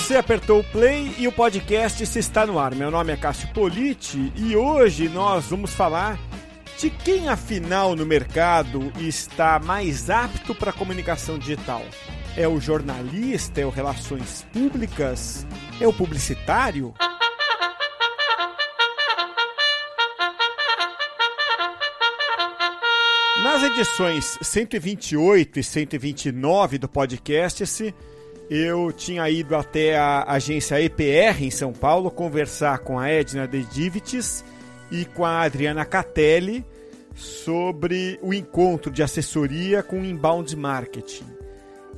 você apertou o play e o podcast se está no ar. Meu nome é Cássio Politi e hoje nós vamos falar de quem afinal no mercado está mais apto para comunicação digital. É o jornalista, é o relações públicas, é o publicitário? Nas edições 128 e 129 do podcast, eu tinha ido até a agência EPR em São Paulo conversar com a Edna de Divites e com a Adriana Catelli sobre o encontro de assessoria com inbound marketing.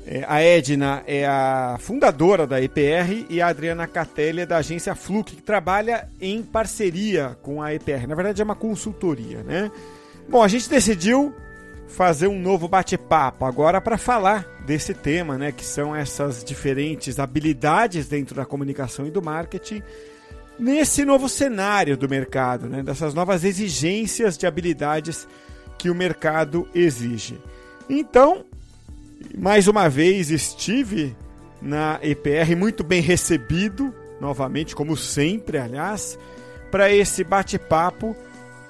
É, a Edna é a fundadora da EPR e a Adriana Catelli é da agência Fluke, que trabalha em parceria com a EPR. Na verdade, é uma consultoria, né? Bom, a gente decidiu fazer um novo bate-papo agora para falar desse tema, né, que são essas diferentes habilidades dentro da comunicação e do marketing nesse novo cenário do mercado, né, dessas novas exigências de habilidades que o mercado exige. Então, mais uma vez estive na EPR muito bem recebido, novamente, como sempre, aliás, para esse bate-papo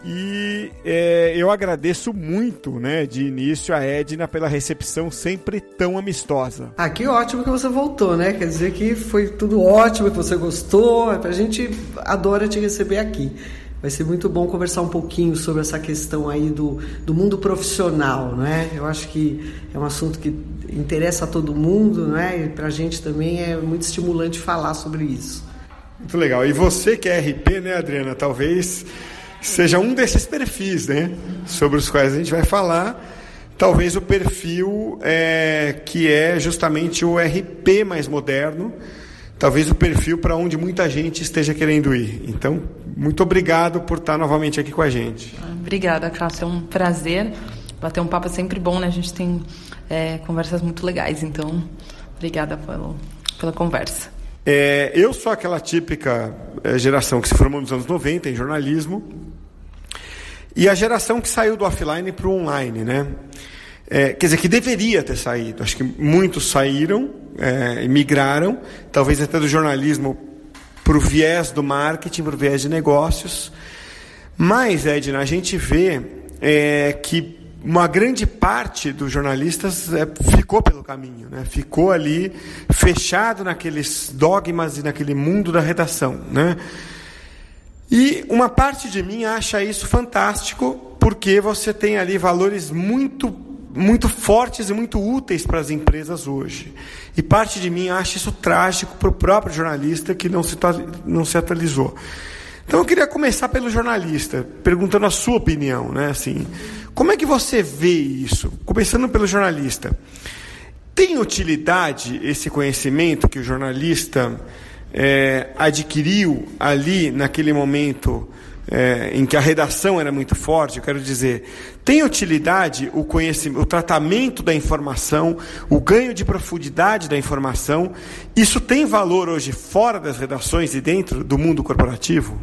e é, eu agradeço muito, né, de início a Edna pela recepção sempre tão amistosa. Ah, que ótimo que você voltou, né? Quer dizer que foi tudo ótimo, que você gostou. A gente adora te receber aqui. Vai ser muito bom conversar um pouquinho sobre essa questão aí do, do mundo profissional, né? Eu acho que é um assunto que interessa a todo mundo, né? E pra gente também é muito estimulante falar sobre isso. Muito legal. E você que é RP, né, Adriana? Talvez seja um desses perfis, né? Sobre os quais a gente vai falar. Talvez o perfil é, que é justamente o RP mais moderno, talvez o perfil para onde muita gente esteja querendo ir. Então, muito obrigado por estar novamente aqui com a gente. Obrigada, Cássio. É um prazer. Bater um papo é sempre bom, né? A gente tem é, conversas muito legais. Então, obrigada pelo, pela conversa. É, eu sou aquela típica é, geração que se formou nos anos 90 em jornalismo e a geração que saiu do offline para o online, né? É, quer dizer, que deveria ter saído. Acho que muitos saíram, é, migraram, talvez até do jornalismo para o viés do marketing, para o viés de negócios. Mas, Edna, a gente vê é, que uma grande parte dos jornalistas é, ficou pelo caminho, né? ficou ali fechado naqueles dogmas e naquele mundo da redação. Né? E uma parte de mim acha isso fantástico, porque você tem ali valores muito muito fortes e muito úteis para as empresas hoje. E parte de mim acha isso trágico para o próprio jornalista que não se, não se atualizou. Então eu queria começar pelo jornalista, perguntando a sua opinião, né? Assim, como é que você vê isso? Começando pelo jornalista. Tem utilidade esse conhecimento que o jornalista é, adquiriu ali, naquele momento é, em que a redação era muito forte, eu quero dizer, tem utilidade o conhecimento, o tratamento da informação, o ganho de profundidade da informação, isso tem valor hoje fora das redações e dentro do mundo corporativo?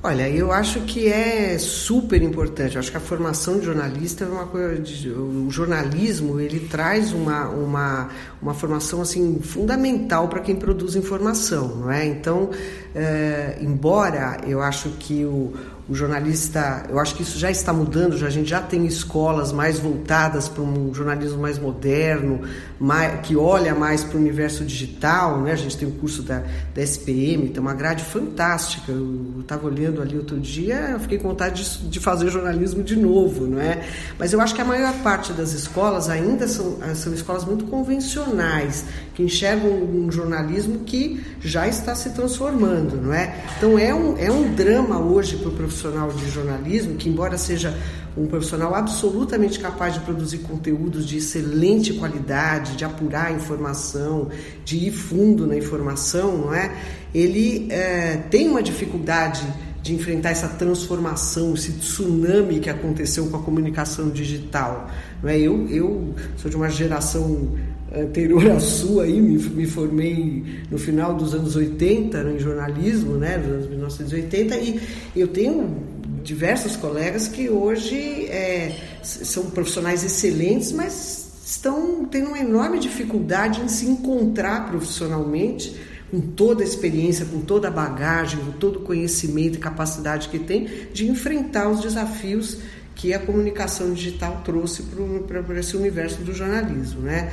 Olha, eu acho que é super importante. Eu acho que a formação de jornalista é uma coisa. De, o jornalismo ele traz uma, uma, uma formação assim fundamental para quem produz informação, não é? Então, é, embora eu acho que o o jornalista, eu acho que isso já está mudando, já, a gente já tem escolas mais voltadas para um jornalismo mais moderno, mais, que olha mais para o universo digital, né? A gente tem o um curso da, da SPM, tem uma grade fantástica. Eu estava olhando ali outro dia, eu fiquei com vontade de, de, fazer jornalismo de novo, não é? Mas eu acho que a maior parte das escolas ainda são, são escolas muito convencionais, que enxergam um jornalismo que já está se transformando, não é? Então é um, é um drama hoje para o professor profissional de jornalismo, que embora seja um profissional absolutamente capaz de produzir conteúdos de excelente qualidade, de apurar informação, de ir fundo na informação, não é? Ele é, tem uma dificuldade de enfrentar essa transformação, esse tsunami que aconteceu com a comunicação digital. Não é? eu, eu sou de uma geração anterior à sua, aí, me, me formei no final dos anos 80 em jornalismo, né, dos anos 1980, e eu tenho diversos colegas que hoje é, são profissionais excelentes, mas estão tendo uma enorme dificuldade em se encontrar profissionalmente com toda a experiência, com toda a bagagem, com todo o conhecimento e capacidade que tem de enfrentar os desafios que a comunicação digital trouxe para esse universo do jornalismo, né?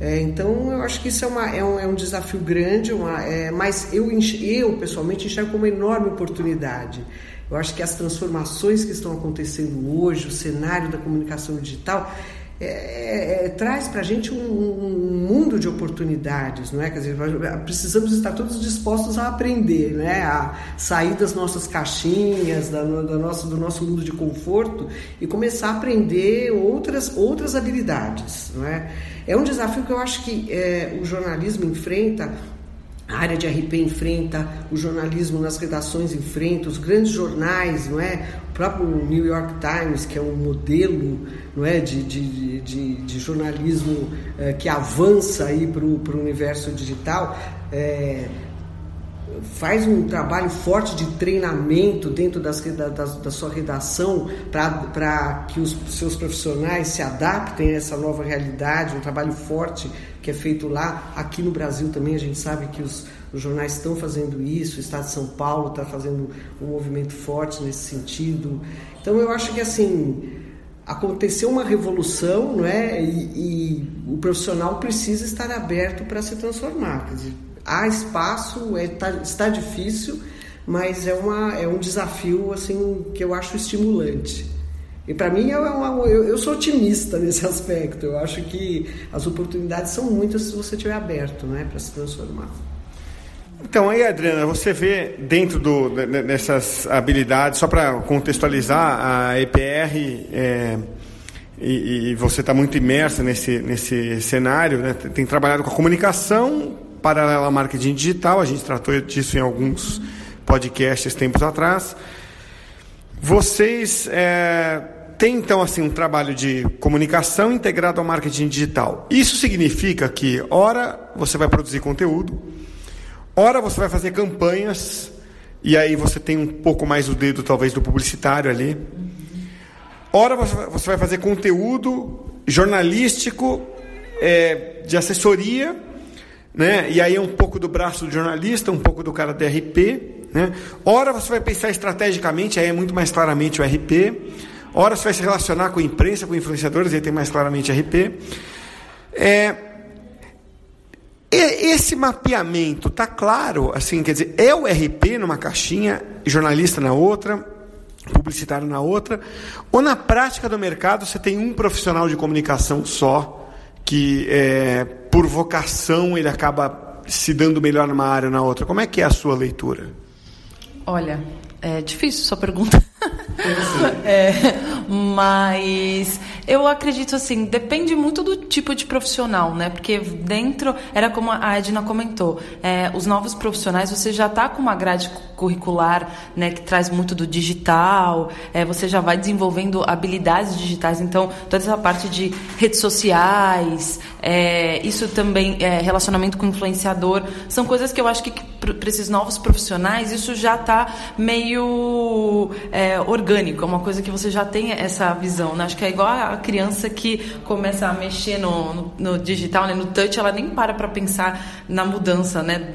É, então, eu acho que isso é, uma, é, um, é um desafio grande, uma, é, mas eu, eu, pessoalmente, enxergo como uma enorme oportunidade. Eu acho que as transformações que estão acontecendo hoje, o cenário da comunicação digital, é, é, é, traz para a gente um, um, mundo de oportunidades, não é? Quer dizer, precisamos estar todos dispostos a aprender, né? A sair das nossas caixinhas, da, da nosso, do nosso mundo de conforto e começar a aprender outras, outras habilidades, não é? É um desafio que eu acho que é, o jornalismo enfrenta a área de RP enfrenta, o jornalismo nas redações enfrenta, os grandes jornais, não é? O próprio New York Times, que é um modelo não é? de, de, de, de jornalismo é, que avança para o universo digital, é, faz um trabalho forte de treinamento dentro das, da, da sua redação para que os seus profissionais se adaptem a essa nova realidade, um trabalho forte que é feito lá. Aqui no Brasil também a gente sabe que os, os jornais estão fazendo isso, o Estado de São Paulo está fazendo um movimento forte nesse sentido. Então eu acho que assim aconteceu uma revolução, não é? E, e o profissional precisa estar aberto para se transformar. Quer dizer, há espaço, é, tá, está difícil, mas é, uma, é um desafio assim que eu acho estimulante. E para mim, eu, eu, eu, sou otimista nesse aspecto. Eu acho que as oportunidades são muitas se você estiver aberto né, para se transformar. Então, aí, Adriana, você vê dentro do, dessas habilidades, só para contextualizar, a EPR, é, e, e, você está muito imersa nesse, nesse cenário, né, tem trabalhado com a comunicação paralela ao marketing digital, a gente tratou disso em alguns podcasts tempos atrás. Vocês é, têm, então, assim, um trabalho de comunicação integrado ao marketing digital. Isso significa que, ora, você vai produzir conteúdo, ora, você vai fazer campanhas, e aí você tem um pouco mais o dedo, talvez, do publicitário ali. Ora, você vai fazer conteúdo jornalístico é, de assessoria né? E aí é um pouco do braço do jornalista, um pouco do cara do RP, né? Ora você vai pensar estrategicamente, aí é muito mais claramente o RP. Ora você vai se relacionar com a imprensa, com influenciadores, aí tem mais claramente RP. É, esse mapeamento está claro, assim, quer dizer, é o RP numa caixinha, jornalista na outra, publicitário na outra, ou na prática do mercado você tem um profissional de comunicação só que é, por vocação ele acaba se dando melhor numa área ou na outra. Como é que é a sua leitura? Olha, é difícil sua pergunta. é, mas eu acredito assim, depende muito do tipo de profissional, né? Porque dentro, era como a Edna comentou, é, os novos profissionais, você já está com uma grade curricular, né, que traz muito do digital, é, você já vai desenvolvendo habilidades digitais, então toda essa parte de redes sociais, é, isso também, é, relacionamento com influenciador, são coisas que eu acho que para esses novos profissionais, isso já está meio é, orgânico, é uma coisa que você já tem essa visão. Né? Acho que é igual a criança que começa a mexer no, no, no digital, né? no touch, ela nem para para pensar na mudança né?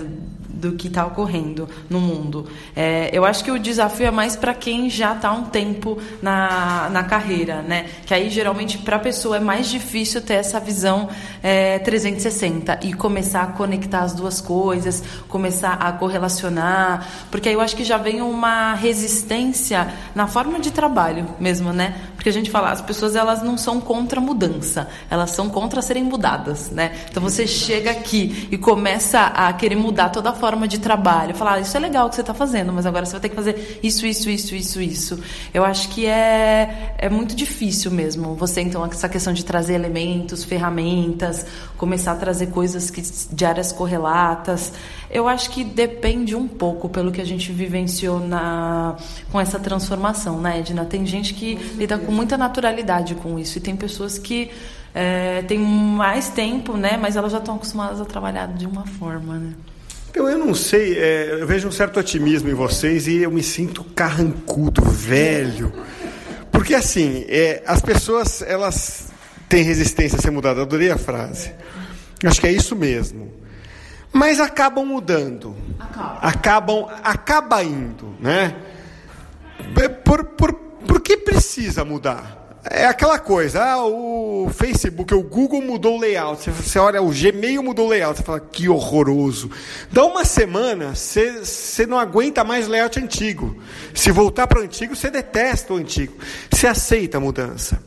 Do que está ocorrendo no mundo. É, eu acho que o desafio é mais para quem já está um tempo na, na carreira, né? Que aí geralmente para a pessoa é mais difícil ter essa visão é, 360 e começar a conectar as duas coisas, começar a correlacionar, porque aí eu acho que já vem uma resistência na forma de trabalho mesmo, né? Porque a gente fala, as pessoas elas não são contra a mudança, elas são contra serem mudadas, né? Então você chega aqui e começa a querer mudar toda a forma de trabalho, falar, ah, isso é legal que você está fazendo, mas agora você vai ter que fazer isso, isso, isso, isso, isso. Eu acho que é, é muito difícil mesmo você, então, essa questão de trazer elementos, ferramentas, começar a trazer coisas que, de áreas correlatas. Eu acho que depende um pouco pelo que a gente vivenciou na, com essa transformação, né, Edna? Tem gente que lida com muita naturalidade com isso e tem pessoas que é, têm mais tempo, né, mas elas já estão acostumadas a trabalhar de uma forma, né? Então, eu não sei, é, eu vejo um certo otimismo em vocês e eu me sinto carrancudo, velho. Porque, assim, é, as pessoas, elas tem resistência a ser mudado. Adorei a frase. Acho que é isso mesmo. Mas acabam mudando. Acaba. Acabam, acaba indo, né? Por, por, por que precisa mudar? É aquela coisa, ah, o Facebook, o Google mudou o layout. Você, olha, o Gmail mudou o layout. Você fala, que horroroso. Dá uma semana, você, não aguenta mais o layout antigo. Se voltar para o antigo, você detesta o antigo. Você aceita a mudança.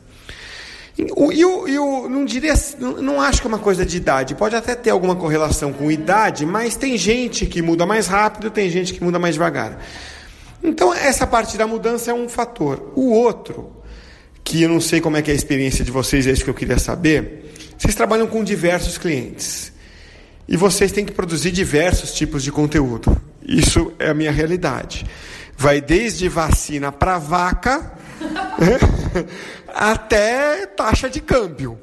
E eu, eu não diria, não acho que é uma coisa de idade. Pode até ter alguma correlação com idade, mas tem gente que muda mais rápido, tem gente que muda mais devagar. Então, essa parte da mudança é um fator. O outro que eu não sei como é que é a experiência de vocês, é isso que eu queria saber. Vocês trabalham com diversos clientes. E vocês têm que produzir diversos tipos de conteúdo. Isso é a minha realidade. Vai desde vacina para vaca até taxa de câmbio.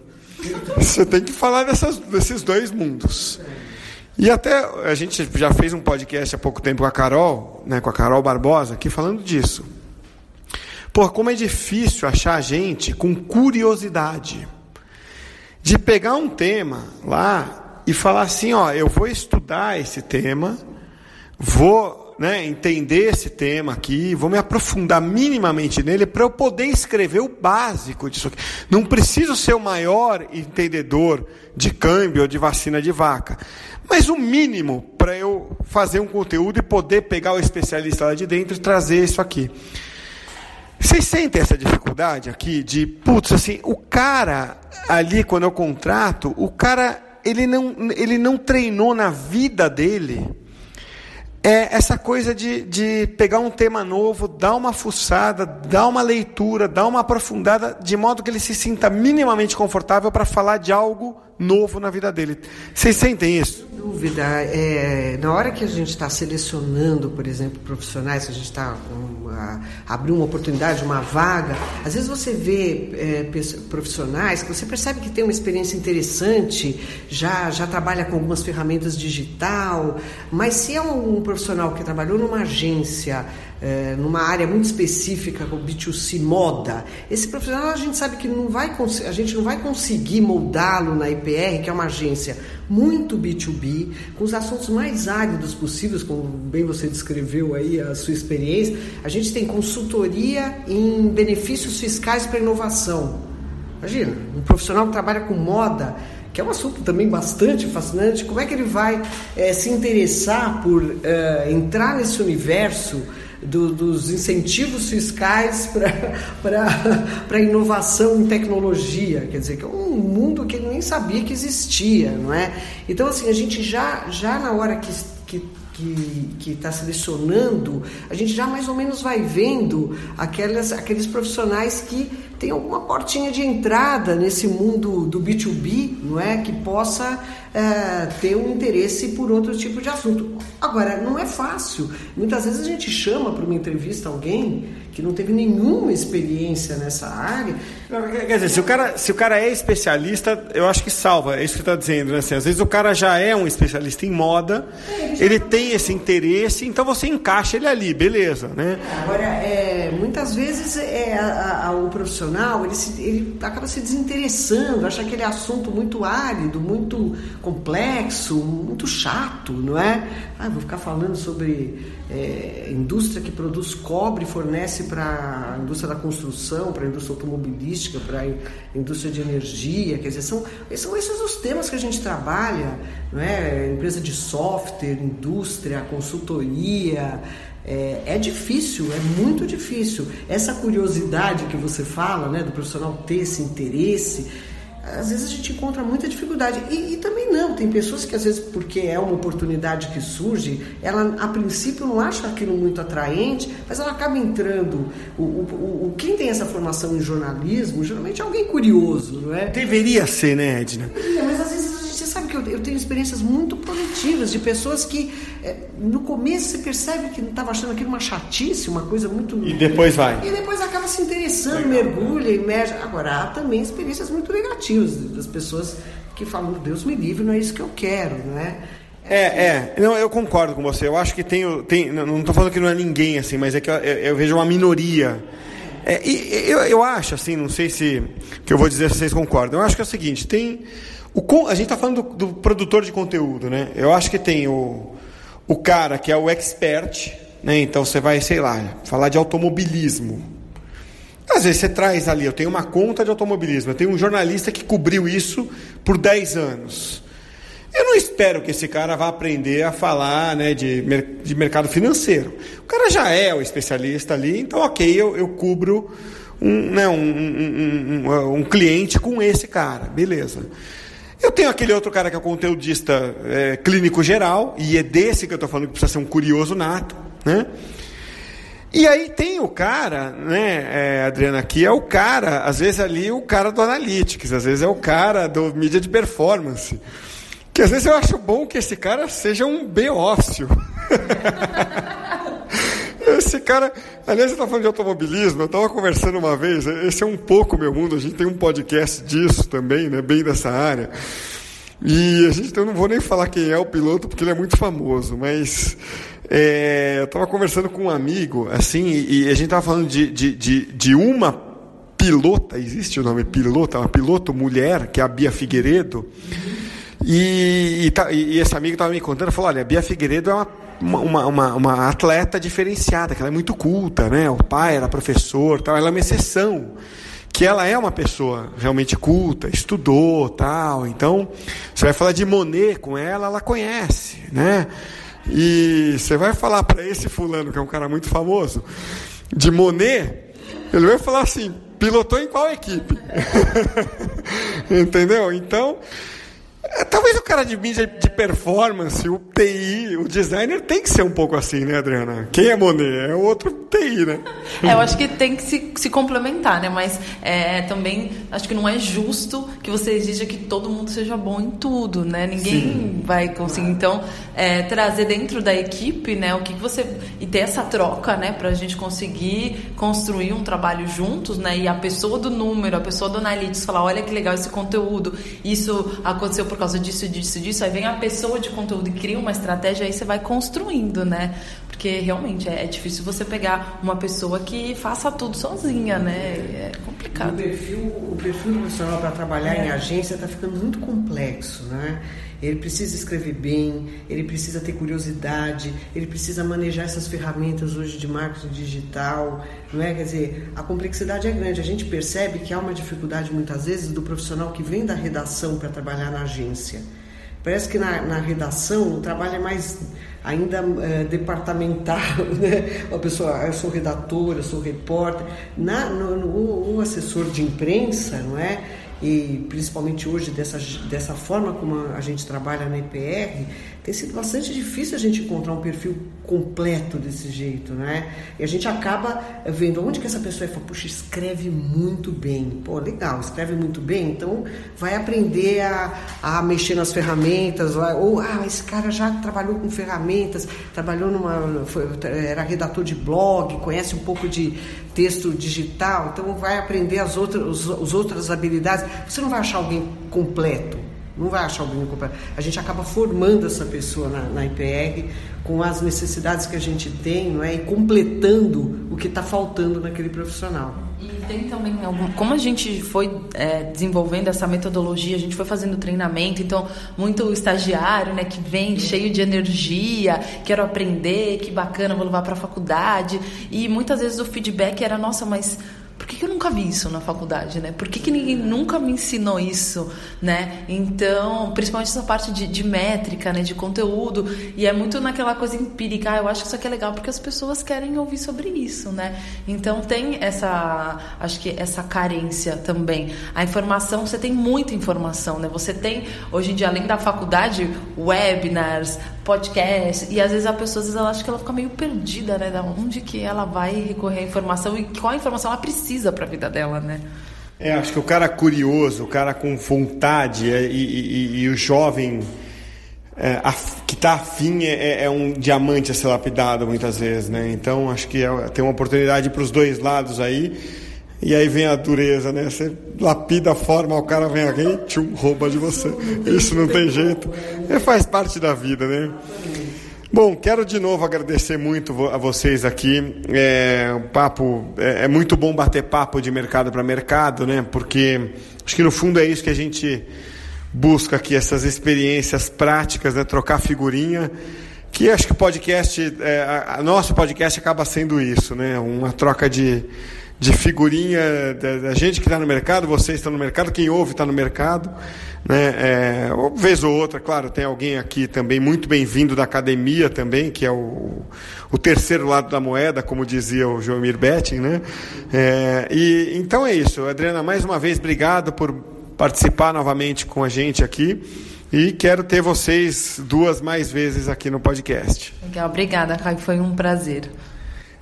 Você tem que falar dessas, desses dois mundos. E até a gente já fez um podcast há pouco tempo com a Carol, né, com a Carol Barbosa, aqui falando disso. Pô, como é difícil achar gente com curiosidade de pegar um tema lá e falar assim, ó, eu vou estudar esse tema, vou né, entender esse tema aqui, vou me aprofundar minimamente nele para eu poder escrever o básico disso aqui. Não preciso ser o maior entendedor de câmbio ou de vacina de vaca, mas o mínimo para eu fazer um conteúdo e poder pegar o especialista lá de dentro e trazer isso aqui. Vocês sentem essa dificuldade aqui de, putz, assim, o cara ali, quando eu contrato, o cara, ele não, ele não treinou na vida dele é essa coisa de, de pegar um tema novo, dar uma fuçada, dar uma leitura, dar uma aprofundada, de modo que ele se sinta minimamente confortável para falar de algo novo na vida dele. Vocês sentem isso? Sem dúvida. É, na hora que a gente está selecionando, por exemplo, profissionais, a gente está abrindo uma oportunidade, uma vaga, às vezes você vê é, profissionais que você percebe que tem uma experiência interessante, já, já trabalha com algumas ferramentas digital, mas se é um profissional que trabalhou numa agência, é, numa área muito específica, como B2C moda, esse profissional a gente sabe que não vai a gente não vai conseguir moldá-lo na IPR, que é uma agência muito B2B, com os assuntos mais áridos possíveis, como bem você descreveu aí a sua experiência. A gente tem consultoria em benefícios fiscais para inovação. Imagina, um profissional que trabalha com moda, que é um assunto também bastante fascinante, como é que ele vai é, se interessar por é, entrar nesse universo do, dos incentivos fiscais para inovação em tecnologia, quer dizer, que é um mundo que ele nem sabia que existia, não é? Então, assim, a gente já, já na hora que, que que está selecionando, a gente já mais ou menos vai vendo aquelas, aqueles profissionais que têm alguma portinha de entrada nesse mundo do B2B, não é? Que possa é, ter um interesse por outro tipo de assunto. Agora, não é fácil. Muitas vezes a gente chama para uma entrevista alguém que não teve nenhuma experiência nessa área. Quer dizer, se o cara, se o cara é especialista, eu acho que salva, é isso que você está dizendo. Né? Assim, às vezes o cara já é um especialista em moda, é, ele, ele tem esse interesse, então você encaixa ele ali, beleza. Né? Agora, é, muitas vezes é, a, a, o profissional ele, se, ele acaba se desinteressando, acha aquele assunto muito árido, muito complexo, muito chato, não é? Ah, vou ficar falando sobre é, indústria que produz cobre fornece para a indústria da construção, para a indústria automobilística, para a indústria de energia, quer dizer, são, são esses os temas que a gente trabalha, não é? Empresa de software, indústria, consultoria, é, é, difícil, é muito difícil. Essa curiosidade que você fala, né, do profissional ter esse interesse, às vezes a gente encontra muita dificuldade. E, e, também não, tem pessoas que às vezes, porque é uma oportunidade que surge, ela a princípio não acha aquilo muito atraente, mas ela acaba entrando. O, o, o quem tem essa formação em jornalismo, geralmente é alguém curioso, não é? Deveria ser, né, Edna? Deveria, mas às vezes você sabe que eu, eu tenho experiências muito positivas de pessoas que é, no começo você percebe que não estava achando aquilo uma chatice, uma coisa muito. E depois vai. E depois acaba se interessando, Legal. mergulha, emerge. Agora, há também experiências muito negativas das pessoas que falam, Deus me livre, não é isso que eu quero, não é? É, é, não, eu concordo com você. Eu acho que tem, tem não estou falando que não é ninguém assim, mas é que eu, eu vejo uma minoria É, e eu, eu acho, assim, não sei se que eu vou dizer se vocês concordam. Eu acho que é o seguinte, tem o, a gente está falando do, do, produtor de conteúdo, né? Eu acho que tem o, o cara que é o expert, né? Então você vai, sei lá, falar de automobilismo. Às vezes você traz ali, eu tenho uma conta de automobilismo, eu tenho um jornalista que cobriu isso por 10 anos. Eu não espero que esse cara vá aprender a falar né, de, de mercado financeiro. O cara já é o especialista ali, então ok, eu, eu cubro um, né, um, um, um, um cliente com esse cara, beleza. Eu tenho aquele outro cara que é conteudista é, clínico geral, e é desse que eu estou falando que precisa ser um curioso nato, né? E aí tem o cara, né, é, Adriana, que é o cara, às vezes ali o cara do Analytics, às vezes é o cara do mídia de performance. Que às vezes eu acho bom que esse cara seja um beócio. esse cara, aliás, você está falando de automobilismo, eu estava conversando uma vez, esse é um pouco meu mundo, a gente tem um podcast disso também, né, bem dessa área. E a gente, eu não vou nem falar quem é o piloto, porque ele é muito famoso, mas é, eu estava conversando com um amigo, assim, e, e a gente estava falando de, de, de, de uma pilota, existe o nome pilota, uma piloto mulher, que é a Bia Figueiredo, e, e, tá, e esse amigo estava me contando, falou, olha, a Bia Figueiredo é uma, uma, uma, uma, atleta diferenciada, que ela é muito culta, né? O pai era professor, tal, ela é uma exceção. Que ela é uma pessoa realmente culta, estudou, tal. Então, você vai falar de Monet com ela, ela conhece, né? E você vai falar para esse fulano, que é um cara muito famoso, de Monet, ele vai falar assim: pilotou em qual equipe? Entendeu? Então, talvez o cara de mídia de performance, o TI, o designer tem que ser um pouco assim, né, Adriana? Quem é Monet? É o outro TI, né? É, eu acho que tem que se, se complementar, né? Mas é, também acho que não é justo que você exija que todo mundo seja bom em tudo, né? Ninguém Sim. vai conseguir. Então, é, trazer dentro da equipe, né, o que você. E ter essa troca, né, pra gente conseguir construir um trabalho juntos, né? E a pessoa do número, a pessoa do analytics falar: olha que legal esse conteúdo, isso aconteceu por por causa disso, disso, disso. Aí vem a pessoa de conteúdo e cria uma estratégia, aí você vai construindo, né? Porque realmente é, é difícil você pegar uma pessoa que faça tudo sozinha, né? É complicado. O perfil, o perfil do profissional para trabalhar é. em agência está ficando muito complexo, né? Ele precisa escrever bem, ele precisa ter curiosidade, ele precisa manejar essas ferramentas hoje de marketing digital, não é? Quer dizer, a complexidade é grande. A gente percebe que há uma dificuldade muitas vezes do profissional que vem da redação para trabalhar na agência. Parece que na, na redação o trabalho é mais ainda é, departamental, né? A pessoa, ah, eu sou redator, eu sou repórter. Na, no, no, o assessor de imprensa, não é? e principalmente hoje dessa, dessa forma como a gente trabalha na IPR, tem sido bastante difícil a gente encontrar um perfil completo desse jeito, né? E a gente acaba vendo onde que essa pessoa é, fala, puxa, escreve muito bem. Pô, legal, escreve muito bem, então vai aprender a, a mexer nas ferramentas, vai, ou, ah, esse cara já trabalhou com ferramentas, trabalhou numa, foi, era redator de blog, conhece um pouco de texto digital, então vai aprender as outras, as outras habilidades. Você não vai achar alguém completo, não vai achar alguém completo. A gente acaba formando essa pessoa na, na IPR com as necessidades que a gente tem, não é? E completando o que está faltando naquele profissional. E tem também algum, como a gente foi é, desenvolvendo essa metodologia, a gente foi fazendo treinamento, então muito estagiário, né, que vem cheio de energia, quero aprender, que bacana, vou levar para a faculdade, e muitas vezes o feedback era nossa, mas por que, que, eu nunca vi isso na faculdade, né? Por que, que ninguém nunca me ensinou isso, né? Então, principalmente essa parte de, de, métrica, né? De conteúdo. E é muito naquela coisa empírica. Ah, eu acho que isso aqui é legal porque as pessoas querem ouvir sobre isso, né? Então, tem essa, acho que essa carência também. A informação, você tem muita informação, né? Você tem, hoje em dia, além da faculdade, webinars, podcast e às vezes a pessoa às vezes ela acha que ela fica meio perdida, né? Da onde que ela vai recorrer à informação e qual informação ela precisa para a vida dela, né? É, acho que o cara curioso, o cara com vontade e, e, e o jovem é, que está afim é, é, é, um diamante a ser lapidado muitas vezes, né? Então acho que é, tem uma oportunidade para os dois lados aí. E aí vem a dureza, né? Você lapida a forma, o cara vem alguém tchum, rouba de você. Isso não tem jeito. É, faz parte da vida, né? Bom, quero de novo agradecer muito a vocês aqui. É, o papo é, é muito bom bater papo de mercado para mercado, né? Porque acho que no fundo é isso que a gente busca aqui, essas experiências práticas, né? Trocar figurinha. Que acho que o podcast, é, a, a nosso podcast acaba sendo isso, né? Uma troca de, de figurinha da, gente que está no mercado, vocês estão no mercado, quem ouve está no mercado. Né? É, uma vez ou outra, claro, tem alguém aqui também muito bem-vindo da academia também, que é o, o terceiro lado da moeda, como dizia o Joamir Betting. Né? É, e, então é isso. Adriana, mais uma vez, obrigado por participar novamente com a gente aqui. E quero ter vocês duas mais vezes aqui no podcast. Legal, obrigada, Caio. Foi um prazer.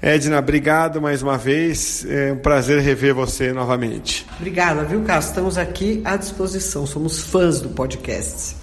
Edna, obrigado mais uma vez. É um prazer rever você novamente. Obrigada, viu, Carlos? Estamos aqui à disposição. Somos fãs do podcast.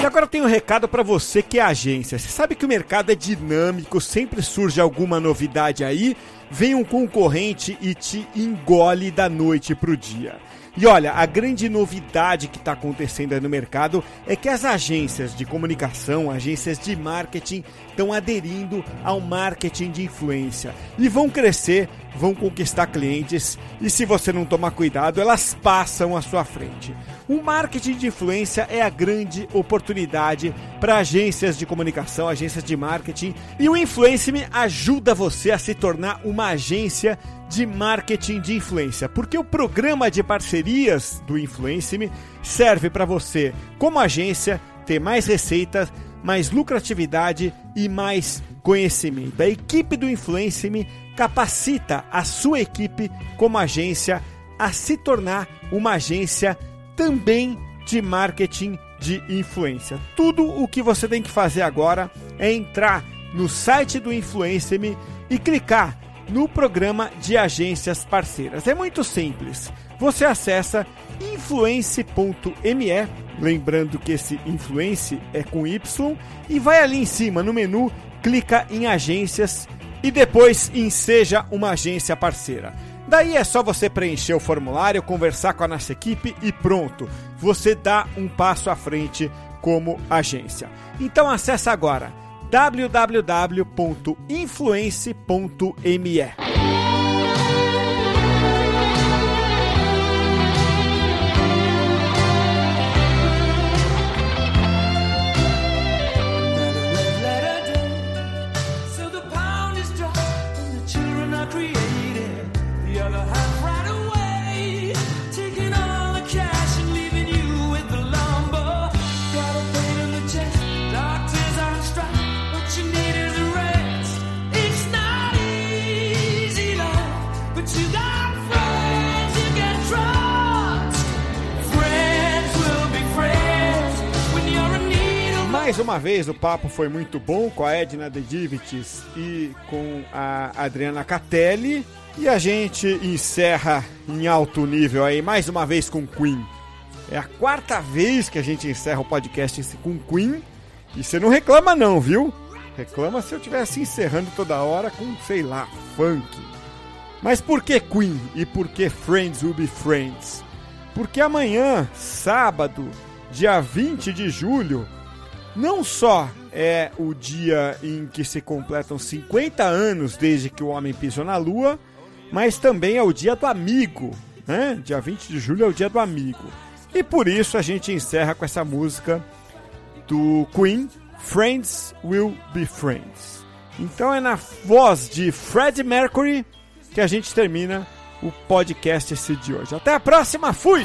E agora eu tenho um recado para você que é agência. Você sabe que o mercado é dinâmico, sempre surge alguma novidade aí, vem um concorrente e te engole da noite para o dia. E olha, a grande novidade que está acontecendo no mercado é que as agências de comunicação, agências de marketing, estão aderindo ao marketing de influência. E vão crescer, vão conquistar clientes e se você não tomar cuidado, elas passam à sua frente. O marketing de influência é a grande oportunidade para agências de comunicação, agências de marketing e o Influence Me ajuda você a se tornar uma agência de marketing de influência, porque o programa de parcerias do Influence-me serve para você, como agência, ter mais receitas, mais lucratividade e mais conhecimento. A equipe do Influence-me capacita a sua equipe como agência a se tornar uma agência também de marketing de influência. Tudo o que você tem que fazer agora é entrar no site do Influence-me e clicar no programa de agências parceiras. É muito simples. Você acessa influence.me, lembrando que esse influence é com Y, e vai ali em cima no menu, clica em agências e depois em seja uma agência parceira. Daí é só você preencher o formulário, conversar com a nossa equipe e pronto. Você dá um passo à frente como agência. Então acessa agora www.influence.me. Mais uma vez, o papo foi muito bom com a Edna Dedivites e com a Adriana Catelli. E a gente encerra em alto nível aí, mais uma vez com Queen. É a quarta vez que a gente encerra o podcast com Queen. E você não reclama não, viu? Reclama se eu estivesse encerrando toda hora com, sei lá, funk. Mas por que Queen e por que Friends Will Be Friends? Porque amanhã, sábado, dia 20 de julho, não só é o dia em que se completam 50 anos desde que o homem pisou na Lua, mas também é o dia do amigo. Né? Dia 20 de julho é o dia do amigo. E por isso a gente encerra com essa música do Queen, Friends Will Be Friends. Então é na voz de Fred Mercury que a gente termina o podcast esse de hoje. Até a próxima, fui!